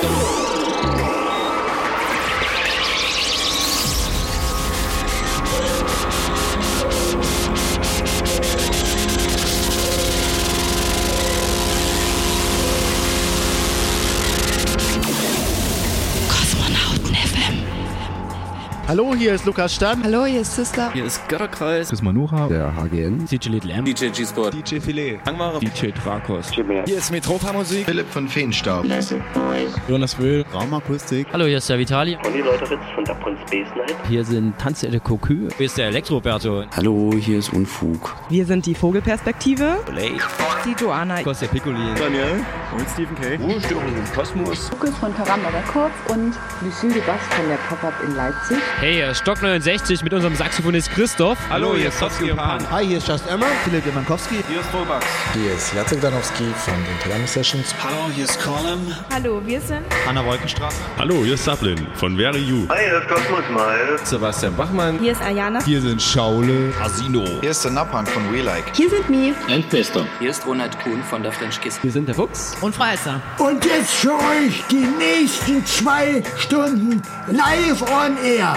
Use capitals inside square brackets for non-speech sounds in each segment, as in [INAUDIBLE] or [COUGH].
Show. Hallo, hier ist Lukas Stan. Hallo, hier ist Sister. Hier ist Götterkreis. Chris Manuha. Der HGN. DJ Little M. DJ G-Sport. DJ Filet. Angmara. DJ Drakos. Hier ist Metropa Musik. Philipp von Feenstaub. Jonas Wöhl. Raumakustik. Hallo, hier ist der Vitali. Conny Leuteritz von der Prinz Space Night. Hier sind Tanze de Cocu. Hier ist der Elektroberto. Hallo, hier ist Unfug. Wir sind die Vogelperspektive. Blake. Die Joanna. Kostja Piccolin. Daniel. Und Stephen K. Ruhestörung im Kosmos. Lukas von Karamba Records und Lucille Bass von der Pop-Up in Leipzig. Hey, hier ist Stock 69 mit unserem Saxophonist Christoph. Hallo, hier ist Sofsky und Pan. Hi, hier ist Just Emma. Philipp Demankowski. Hier ist Robax. Hier ist Jacek Danowski von den Piano Sessions. Hallo, hier ist Colin. Hallo, wir sind Hanna Wolkenstraße. Hallo, hier ist Sablin von Very You. Hi, hier ist Kosmos Mal. Sebastian Bachmann. Hier ist Ayana. Hier sind Schaule. Asino. Hier ist der Napang von We Like. Hier sind Mi. Endfester. Hier ist Ronald Kuhn von der French Kiss. Hier sind der Fuchs. Und Freister. Und jetzt für euch die nächsten zwei Stunden live on air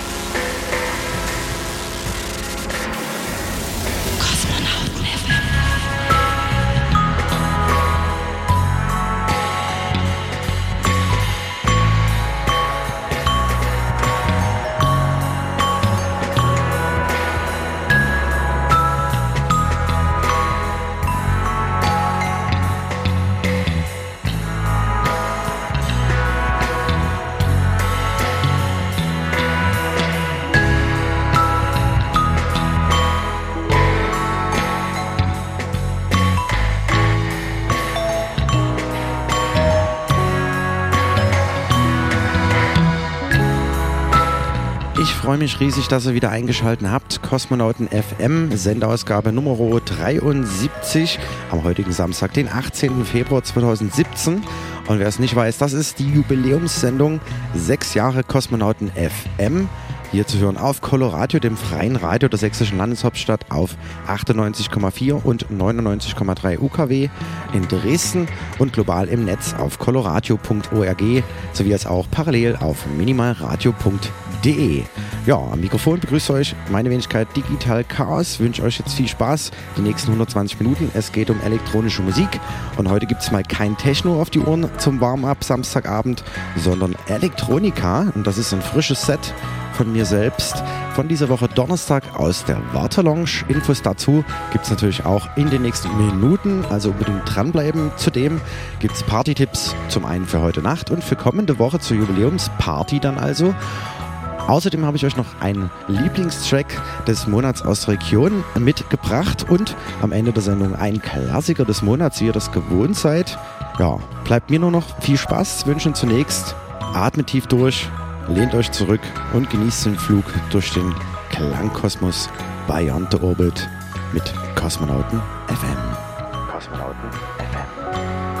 Freue mich riesig, dass ihr wieder eingeschaltet habt. Kosmonauten FM, Sendeausgabe Nummer 73 am heutigen Samstag, den 18. Februar 2017. Und wer es nicht weiß, das ist die Jubiläumssendung Sechs Jahre Kosmonauten FM. Hier zu hören auf Coloradio, dem freien Radio der sächsischen Landeshauptstadt auf 98,4 und 99,3 UKW in Dresden und global im Netz auf coloradio.org sowie als auch parallel auf minimalradio.de. Ja, am Mikrofon begrüßt euch meine Wenigkeit Digital Chaos. Wünsche euch jetzt viel Spaß die nächsten 120 Minuten. Es geht um elektronische Musik und heute gibt es mal kein Techno auf die Ohren zum Warm-up Samstagabend, sondern Elektronika und das ist ein frisches Set von mir selbst von dieser Woche Donnerstag aus der Wartelounge. Infos dazu gibt es natürlich auch in den nächsten Minuten, also unbedingt dranbleiben. Zudem gibt es Party-Tipps zum einen für heute Nacht und für kommende Woche zur Jubiläumsparty dann also. Außerdem habe ich euch noch einen Lieblingstrack des Monats aus der Region mitgebracht und am Ende der Sendung ein Klassiker des Monats, wie ihr das gewohnt seid. Ja, bleibt mir nur noch viel Spaß, wünschen zunächst, atmet tief durch, lehnt euch zurück und genießt den Flug durch den Klangkosmos Beyond the Orbit mit Kosmonauten FM. Kosmonauten FM.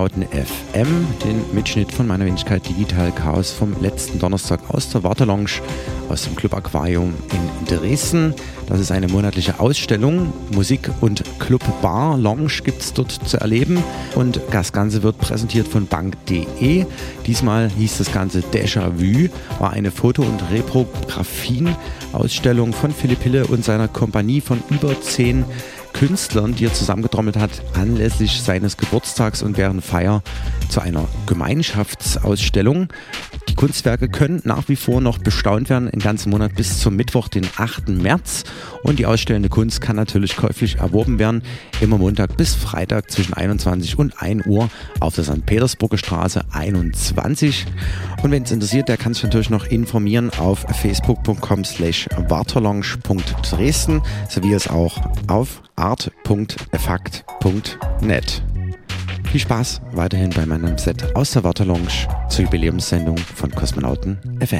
Kosmonauten FM, den Mitschnitt von meiner Wenigkeit Digital Chaos vom letzten Donnerstag aus der Wartelounge aus dem Club Aquarium in Dresden. Das ist eine monatliche Ausstellung. Musik und Club Bar Lounge gibt es dort zu erleben. Und das Ganze wird präsentiert von bank.de. Diesmal hieß das Ganze Déjà-vu, war eine Foto- und Reprografien-Ausstellung von Philipp Hille und seiner Kompanie von über zehn Künstlern, die er zusammengetrommelt hat, anlässlich seines Geburtstags und während Feier zu einer Gemeinschaftsausstellung. Kunstwerke können nach wie vor noch bestaunt werden, den ganzen Monat bis zum Mittwoch, den 8. März. Und die ausstellende Kunst kann natürlich käuflich erworben werden, immer Montag bis Freitag zwischen 21 und 1 Uhr auf der St. Petersburger Straße 21. Und wenn es interessiert, der kann sich natürlich noch informieren auf facebook.com slash warterlounge.dresden sowie es auch auf art.effakt.net. Viel Spaß weiterhin bei meinem Set aus der Wartelounge zur Jubiläumssendung von Kosmonauten FM.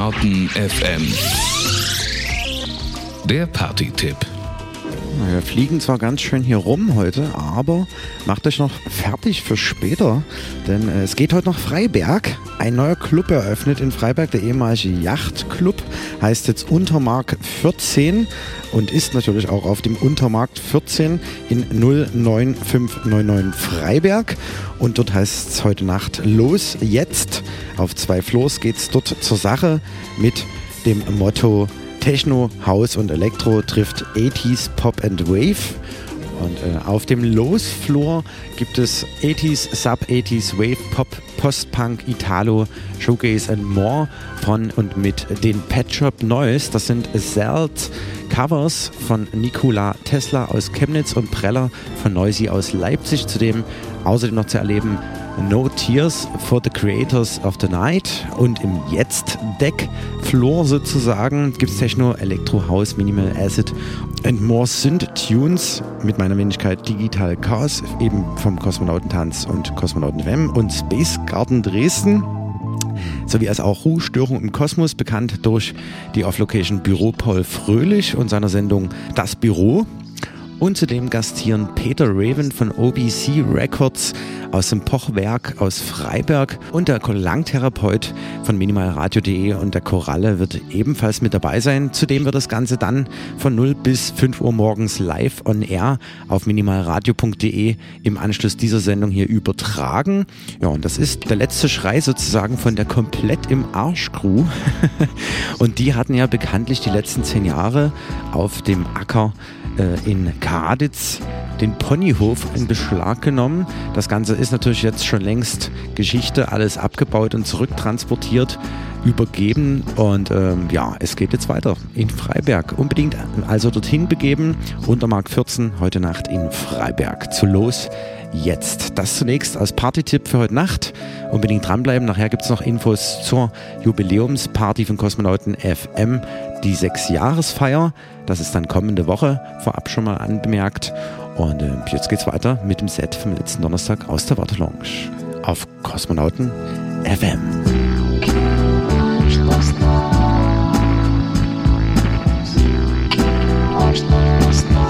Kosmonauten FM. Der Party-Tipp. Wir fliegen zwar ganz schön hier rum heute, aber macht euch noch fertig für später, denn äh, es geht heute nach Freiberg. Ein neuer Club eröffnet in Freiberg, der ehemalige Yachtclub, heißt jetzt Untermark 14 und ist natürlich auch auf dem Untermarkt 14 in 09599 Freiberg. Und dort heißt es heute Nacht los, jetzt. Auf zwei Floors geht es dort zur Sache mit dem Motto Techno, House und Elektro trifft 80s, Pop and Wave. Und äh, auf dem Los-Floor gibt es 80s, Sub-80s, Wave, Pop, Post-Punk, Italo, Showcase and More von und mit den Pet Shop Noise. Das sind Zelt Covers von Nikola Tesla aus Chemnitz und Preller von Noisy aus Leipzig. Zudem außerdem noch zu erleben No Tears for the Creators of the Night und im Jetzt-Deck-Floor sozusagen gibt es Techno, Elektro, House, Minimal Acid and More Synth-Tunes mit meiner Wenigkeit Digital Chaos, eben vom Kosmonautentanz und Kosmonauten FM und Space Garden Dresden sowie als auch Ruhestörung im Kosmos, bekannt durch die Off-Location Büro Paul Fröhlich und seiner Sendung Das Büro. Und zudem gastieren Peter Raven von OBC Records aus dem Pochwerk aus Freiberg und der Klangtherapeut von minimalradio.de und der Koralle wird ebenfalls mit dabei sein. Zudem wird das Ganze dann von 0 bis 5 Uhr morgens live on air auf minimalradio.de im Anschluss dieser Sendung hier übertragen. Ja, und das ist der letzte Schrei sozusagen von der komplett im Arsch Crew. [LAUGHS] und die hatten ja bekanntlich die letzten zehn Jahre auf dem Acker äh, in Kaditz den Ponyhof in Beschlag genommen. Das Ganze ist natürlich jetzt schon längst Geschichte, alles abgebaut und zurücktransportiert, übergeben und ähm, ja, es geht jetzt weiter in Freiberg. Unbedingt also dorthin begeben, Untermark 14, heute Nacht in Freiberg. Zu los jetzt. Das zunächst als Partytipp für heute Nacht. Unbedingt dranbleiben. Nachher gibt es noch Infos zur Jubiläumsparty von Kosmonauten FM, die Sechsjahresfeier. Das ist dann kommende Woche vorab schon mal anbemerkt. Und äh, jetzt geht's weiter mit dem Set vom letzten Donnerstag aus der Wartelounge auf Kosmonauten FM. Musik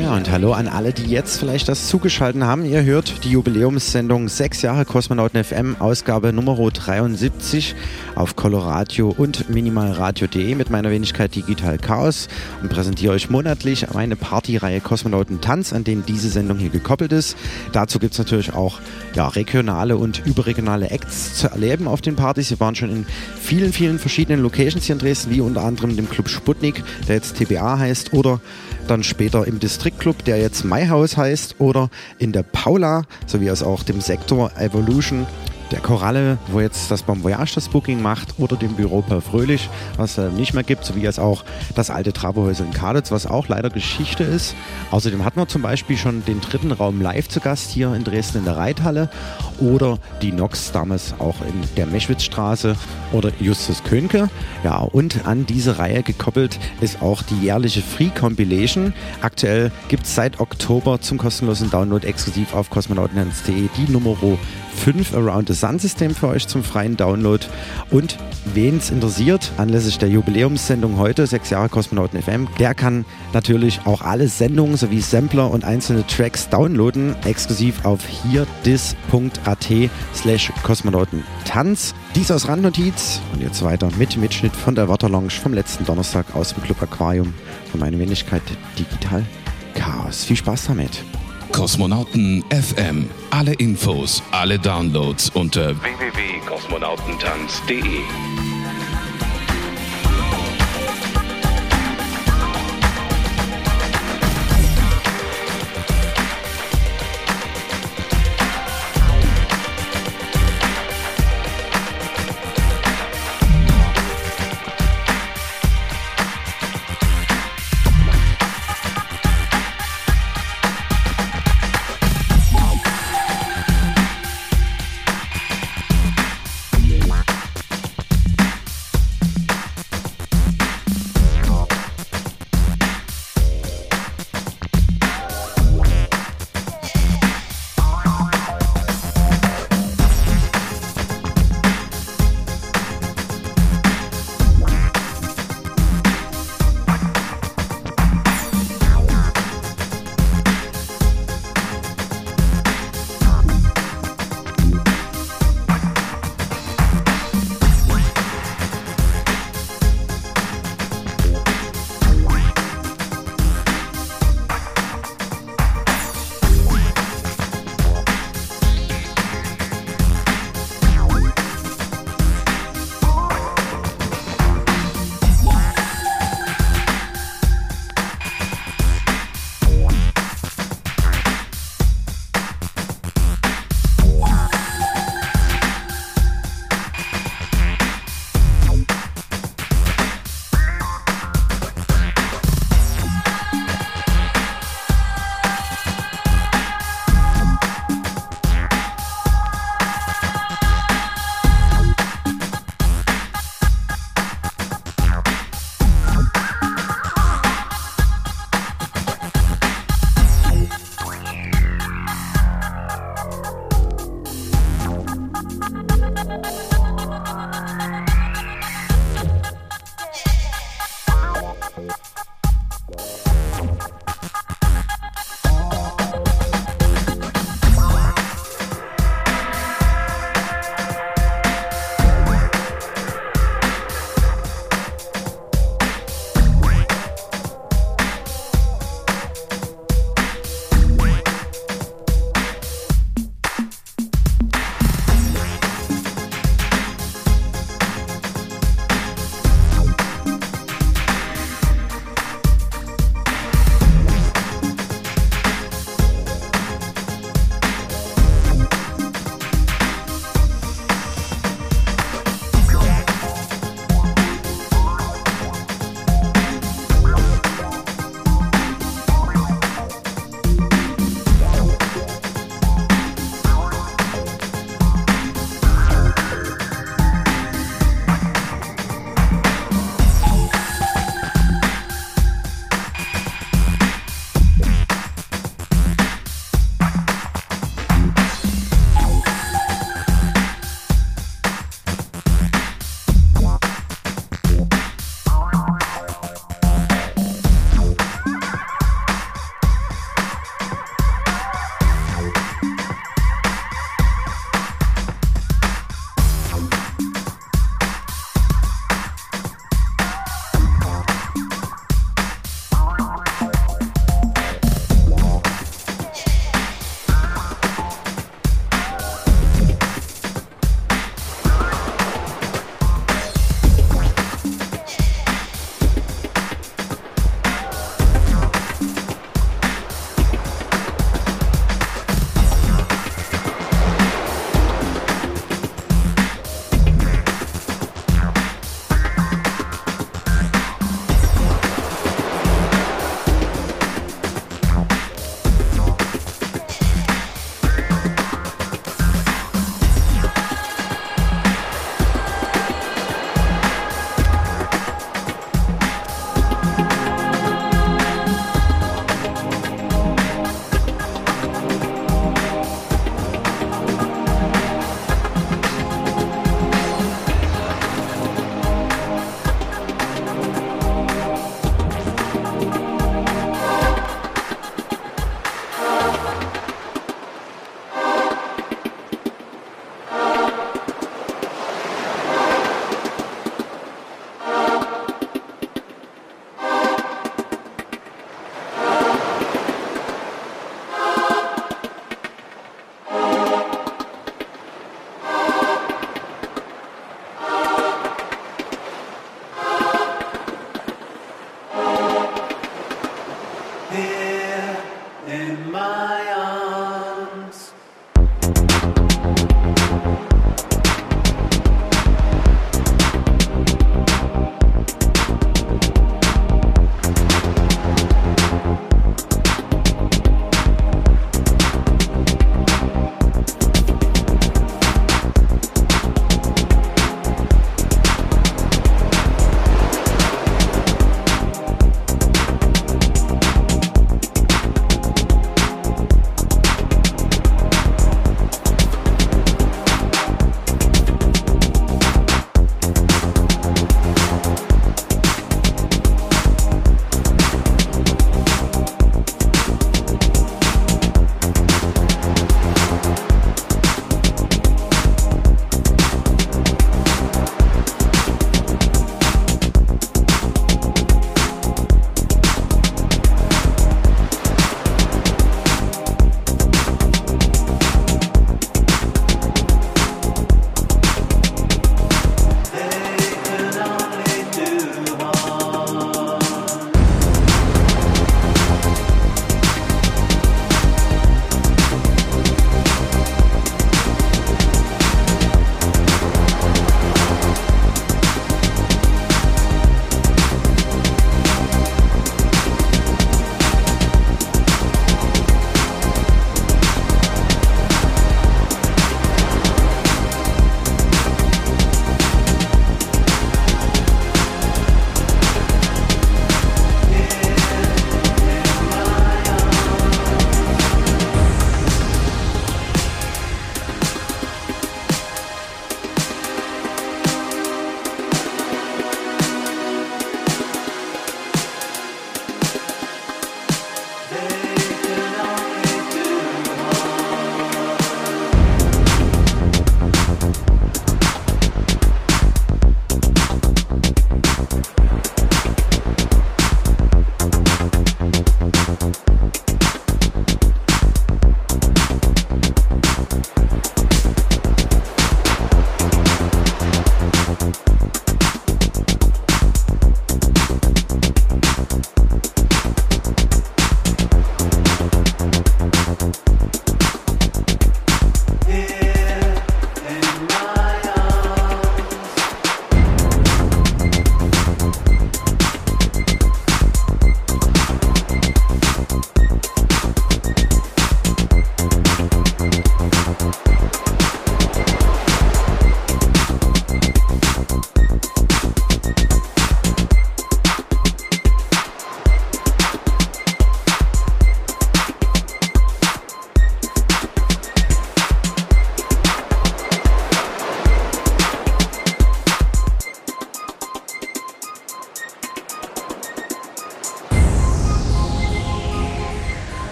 Ja, und hallo an alle, die jetzt vielleicht das zugeschaltet haben. Ihr hört die Jubiläumssendung 6 Jahre Kosmonauten FM, Ausgabe Nummer 73 auf Coloradio und minimalradio.de mit meiner Wenigkeit Digital Chaos und präsentiere euch monatlich meine Partyreihe Kosmonauten Tanz, an denen diese Sendung hier gekoppelt ist. Dazu gibt es natürlich auch ja, regionale und überregionale Acts zu erleben auf den Partys. Wir waren schon in vielen, vielen verschiedenen Locations hier in Dresden, wie unter anderem dem Club Sputnik, der jetzt TBA heißt, oder dann später im Distriktclub, der jetzt MyHouse heißt, oder in der Paula, sowie als auch dem Sektor Evolution der Koralle, wo jetzt das Bon Voyage das Booking macht, oder dem Büro Per Fröhlich, was es nicht mehr gibt, sowie als auch das alte Trabohäuser in Kaditz, was auch leider Geschichte ist. Außerdem hatten wir zum Beispiel schon den dritten Raum live zu Gast hier in Dresden in der Reithalle oder die Nox damals auch in der Meschwitzstraße oder Justus Könke. Ja, und an diese Reihe gekoppelt ist auch die jährliche Free Compilation. Aktuell gibt es seit Oktober zum kostenlosen Download exklusiv auf kosmonautentanz.de die Nummer 5 Around the Sun System für euch zum freien Download. Und wen es interessiert, anlässlich der Jubiläumssendung heute, 6 Jahre Kosmonauten FM, der kann natürlich auch alle Sendungen sowie Sampler und einzelne Tracks downloaden, exklusiv auf hierdis.at slash Kosmonautentanz. Dies aus Randnotiz und jetzt weiter mit Mitschnitt von der Waterlounge vom letzten Donnerstag aus dem Club Aquarium von meiner Wenigkeit Digital Chaos. Viel Spaß damit. Kosmonauten FM. Alle Infos, alle Downloads unter www.kosmonautentanz.de.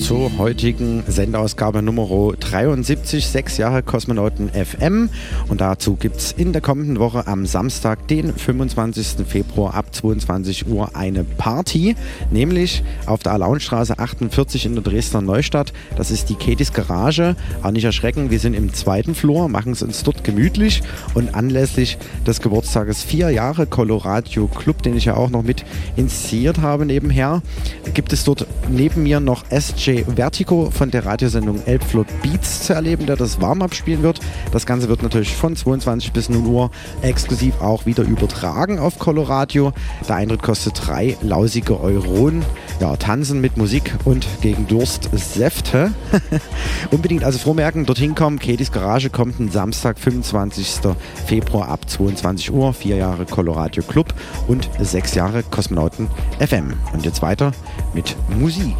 Zur heutigen Sendeausgabe Nummer 73, sechs Jahre Kosmonauten FM. Und dazu gibt es in der kommenden Woche am Samstag, den 25. Februar ab 22 Uhr eine Party, nämlich auf der Alaunstraße 48 in der Dresdner Neustadt. Das ist die Katies Garage. Aber nicht erschrecken, wir sind im zweiten Flur, machen es uns dort gemütlich und anlässlich des Geburtstages vier Jahre Coloradio Club, den ich ja auch noch mit initiiert habe nebenher, gibt es dort neben mir noch SJ Vertigo von der Radiosendung Elbflot Beats zu erleben, der das Warm-Up spielen wird. Das Ganze wird natürlich von 22 bis 0 Uhr exklusiv auch wieder übertragen auf Coloradio. Der Eintritt kostet drei lausige Euronen. Ja, tanzen mit Musik und gegen Durst Säfte. [LAUGHS] Unbedingt also vormerken, dorthin kommen. Katys Garage kommt am Samstag, 25. Februar ab 22 Uhr. Vier Jahre Coloradio Club und sechs Jahre Kosmonauten FM. Und jetzt weiter mit Musik.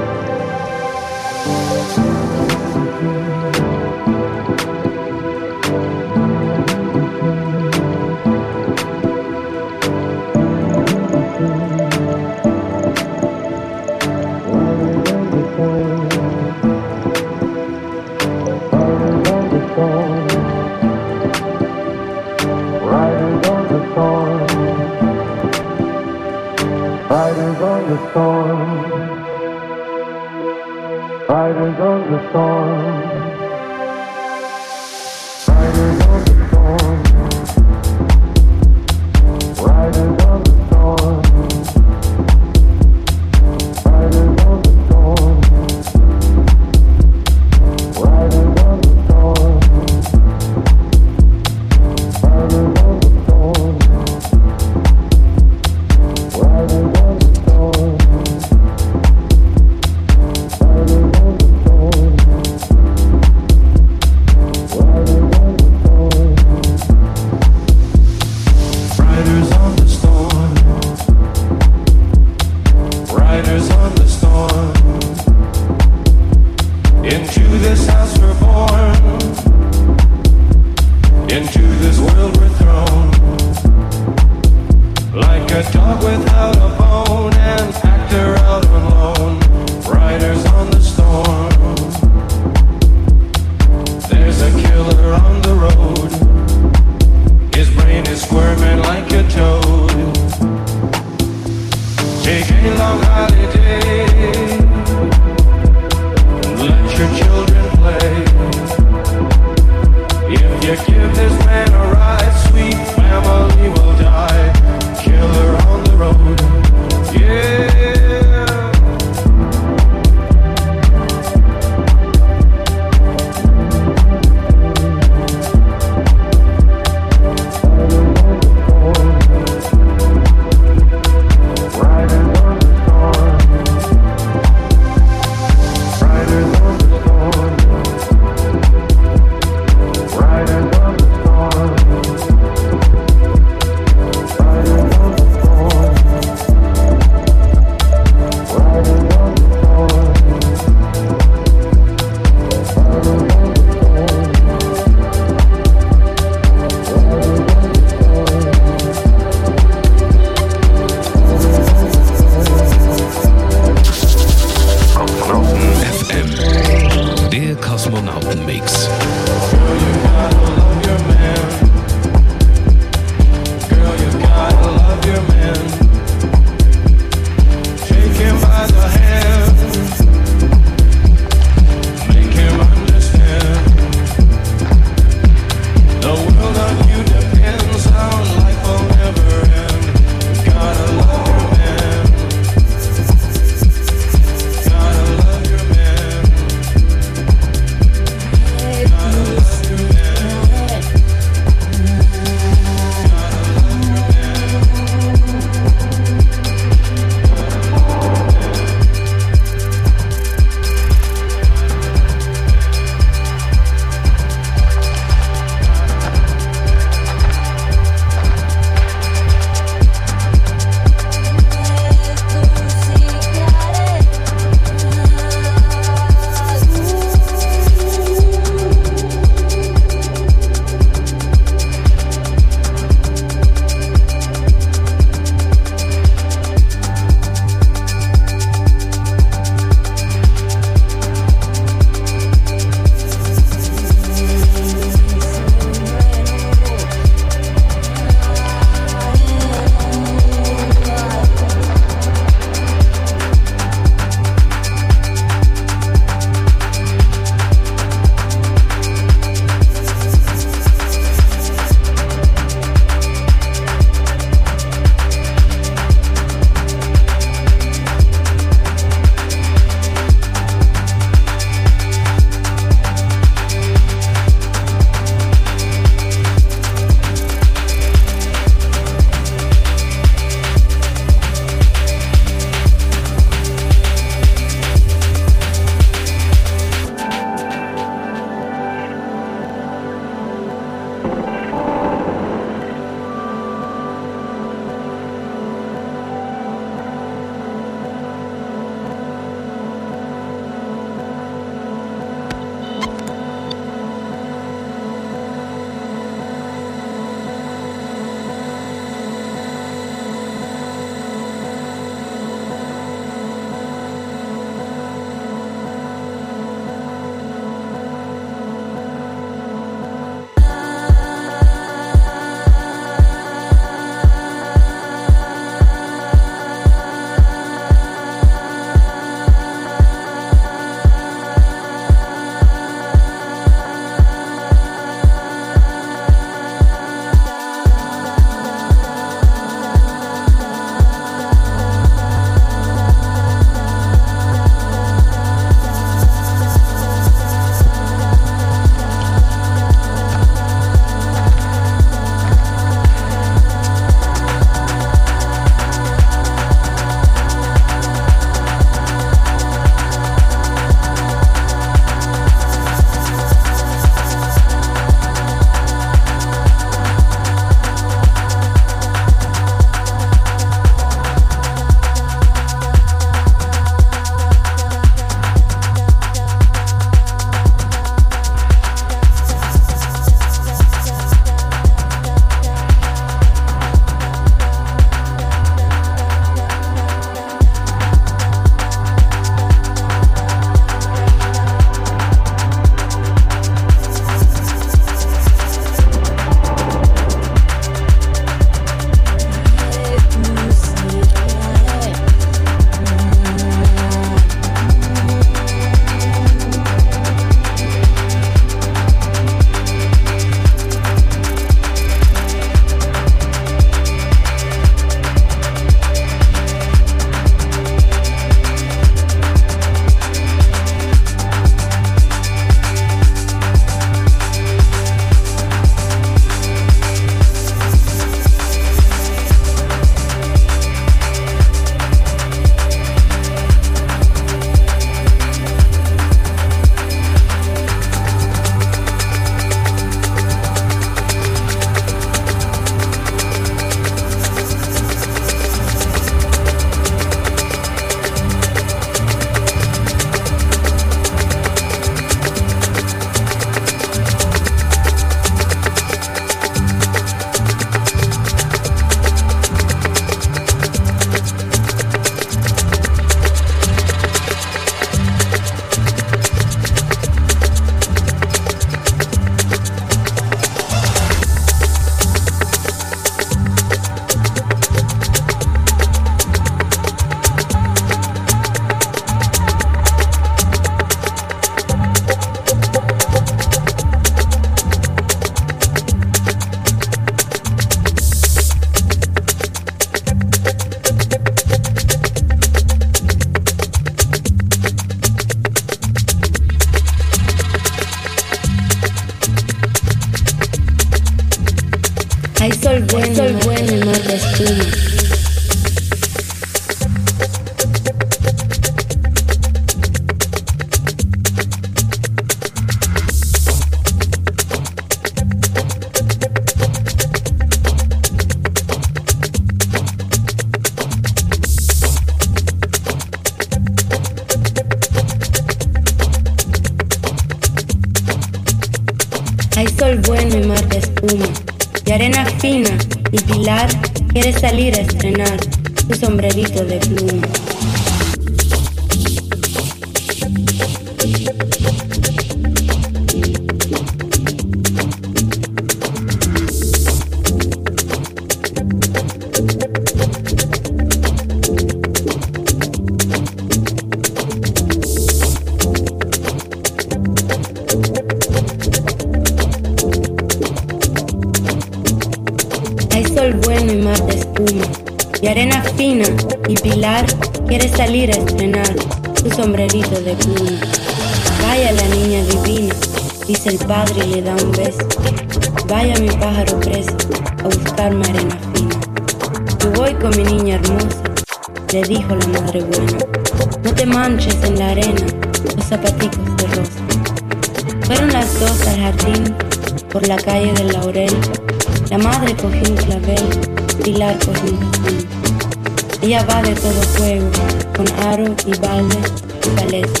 Tiraba de todo fuego, con aro y balde y paleta.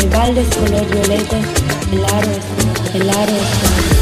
El balde es color violeta, el aro es, el aro es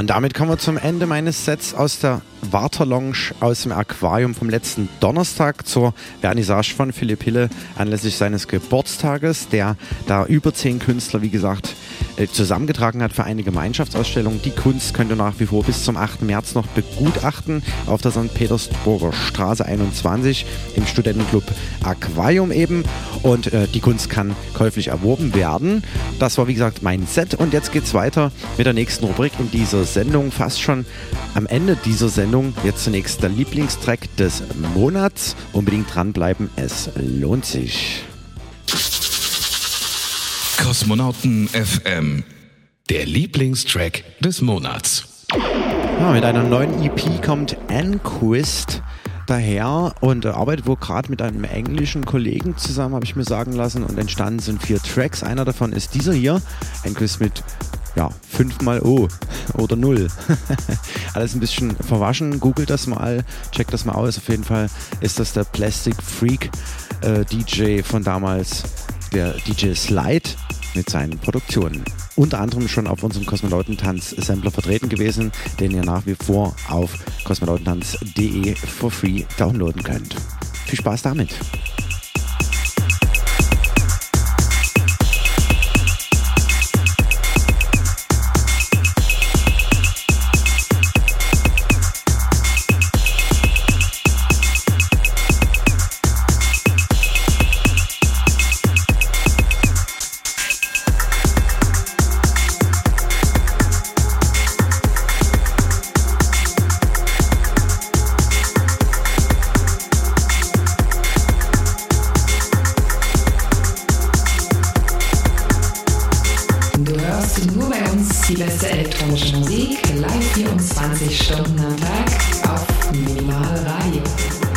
und damit kommen wir zum Ende meines Sets aus der Warterlounge aus dem Aquarium vom letzten Donnerstag zur Vernissage von Philipp Hille anlässlich seines Geburtstages, der da über zehn Künstler, wie gesagt, zusammengetragen hat für eine Gemeinschaftsausstellung. Die Kunst könnt ihr nach wie vor bis zum 8. März noch begutachten auf der St. Petersburger Straße 21 im Studentenclub Aquarium eben. Und äh, die Kunst kann käuflich erworben werden. Das war wie gesagt mein Set und jetzt geht's weiter mit der nächsten Rubrik in dieser Sendung. Fast schon am Ende dieser Sendung. Jetzt zunächst der Lieblingstrack des Monats. Unbedingt dranbleiben, es lohnt sich. Kosmonauten FM, der Lieblingstrack des Monats. Ja, mit einer neuen EP kommt Anquist daher und arbeitet wohl gerade mit einem englischen Kollegen zusammen, habe ich mir sagen lassen. Und entstanden sind vier Tracks. Einer davon ist dieser hier, Anquist mit ja, fünfmal O oder Null. [LAUGHS] Alles ein bisschen verwaschen. Googelt das mal, checkt das mal aus. Auf jeden Fall ist das der Plastic Freak äh, DJ von damals, der DJ Slide mit seinen Produktionen. Unter anderem schon auf unserem Kosmonautentanz-Sampler vertreten gewesen, den ihr nach wie vor auf kosmonautentanz.de for free downloaden könnt. Viel Spaß damit! hörst du nur bei uns die beste elektronische Musik live 24 Stunden am Tag auf Minimal Radio.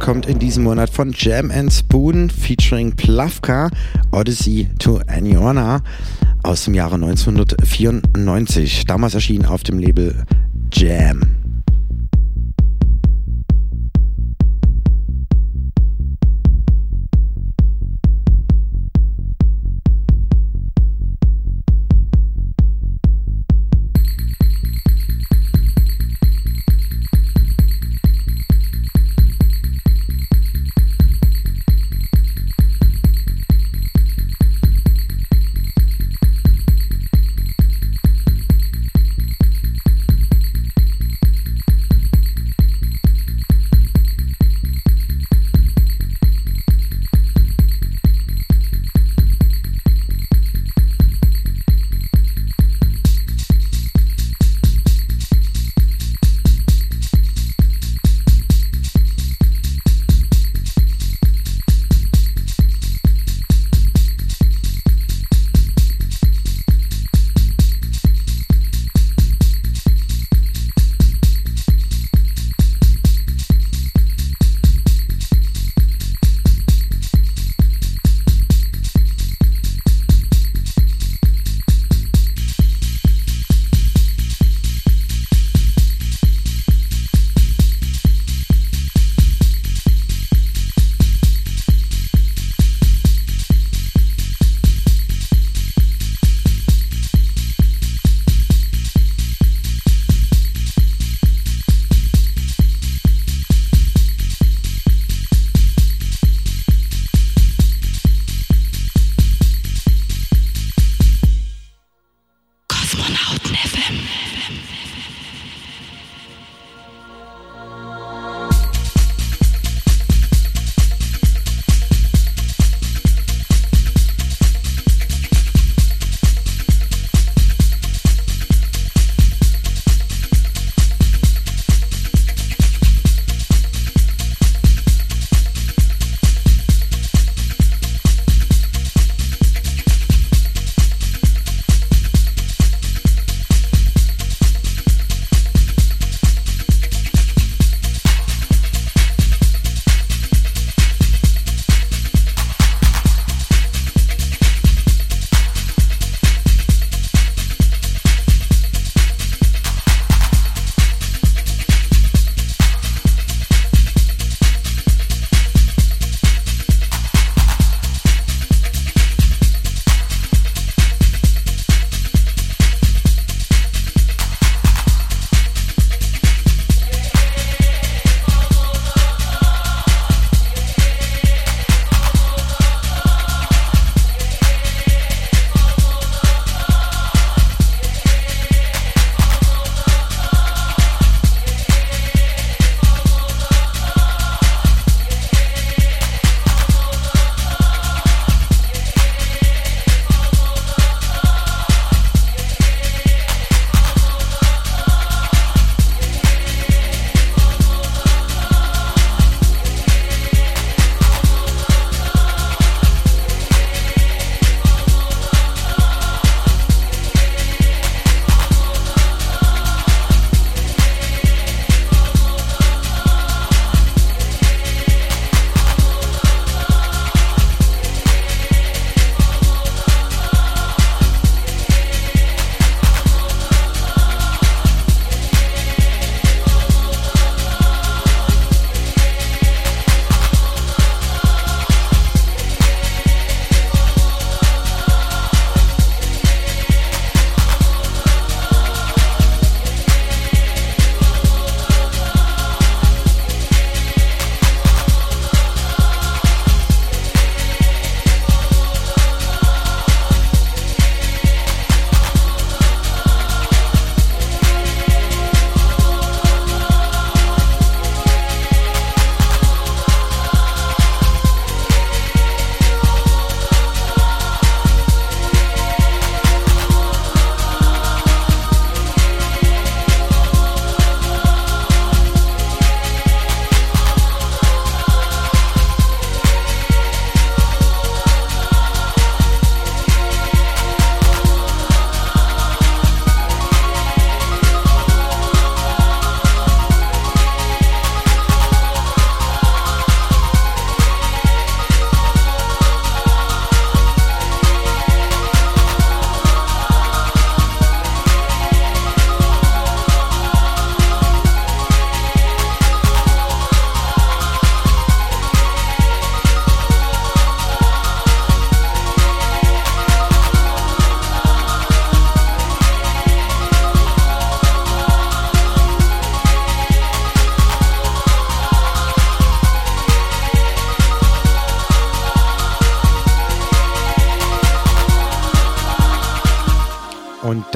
Kommt in diesem Monat von Jam and Spoon featuring Plavka, Odyssey to Aniona aus dem Jahre 1994. Damals erschien auf dem Label Jam.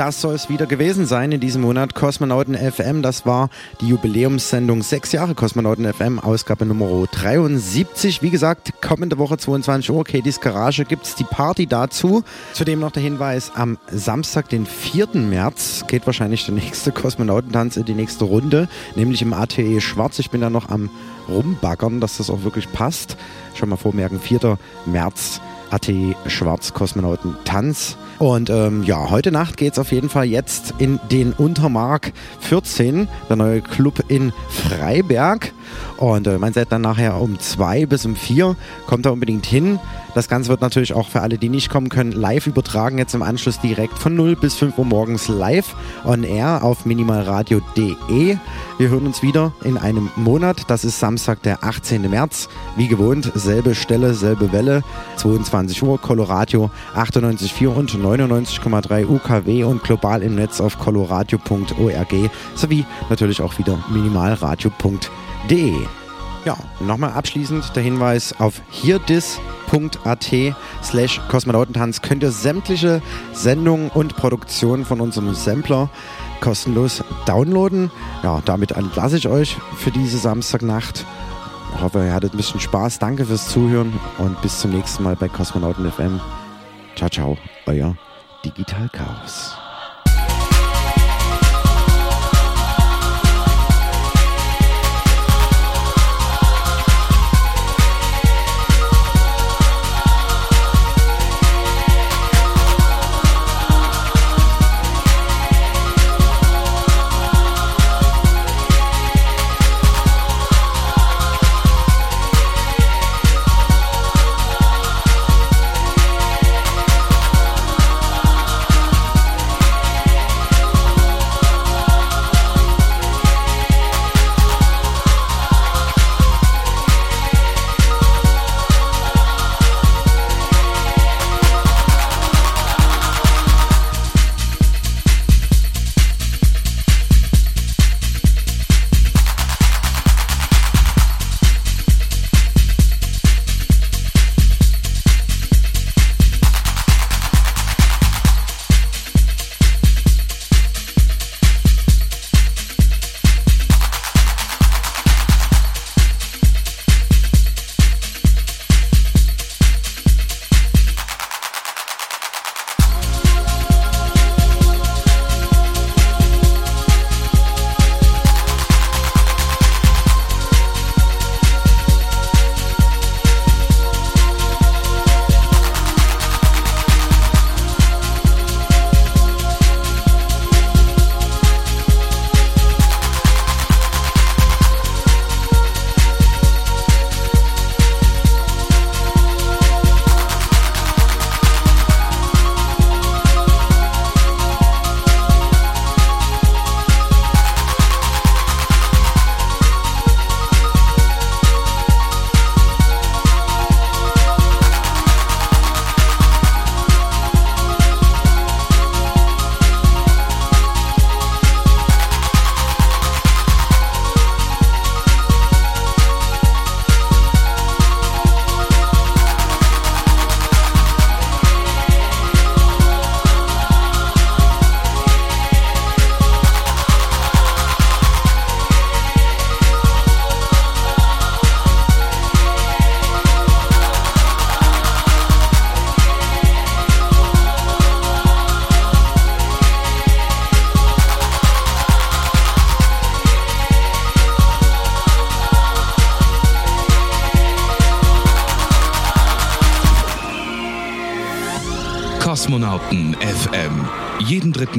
Das soll es wieder gewesen sein in diesem Monat Kosmonauten FM. Das war die Jubiläumssendung 6 Jahre Kosmonauten FM, Ausgabe Nummer 73. Wie gesagt, kommende Woche 22 Uhr, Katie's Garage, gibt es die Party dazu. Zudem noch der Hinweis, am Samstag, den 4. März, geht wahrscheinlich der nächste Kosmonautentanz in die nächste Runde, nämlich im ATE Schwarz. Ich bin da noch am rumbaggern, dass das auch wirklich passt. Schon mal vormerken, 4. März, ATE Schwarz Kosmonauten Tanz. Und ähm, ja, heute Nacht geht es auf jeden Fall jetzt in den Untermark 14, der neue Club in Freiberg. Und äh, man seid dann nachher um zwei bis um vier. Kommt da unbedingt hin. Das Ganze wird natürlich auch für alle, die nicht kommen können, live übertragen. Jetzt im Anschluss direkt von 0 bis 5 Uhr morgens live on air auf minimalradio.de. Wir hören uns wieder in einem Monat. Das ist Samstag, der 18. März. Wie gewohnt, selbe Stelle, selbe Welle. 22 Uhr, Coloradio 98,4 und 99,3 UKW und global im Netz auf coloradio.org sowie natürlich auch wieder minimalradio.de. Ja, nochmal abschließend der Hinweis auf hierdis.at slash Kosmonautentanz könnt ihr sämtliche Sendungen und Produktionen von unserem Sampler kostenlos downloaden. Ja, damit entlasse ich euch für diese Samstagnacht. Ich hoffe, ihr hattet ein bisschen Spaß. Danke fürs Zuhören und bis zum nächsten Mal bei Kosmonauten FM. Ciao, ciao, euer Digital Chaos.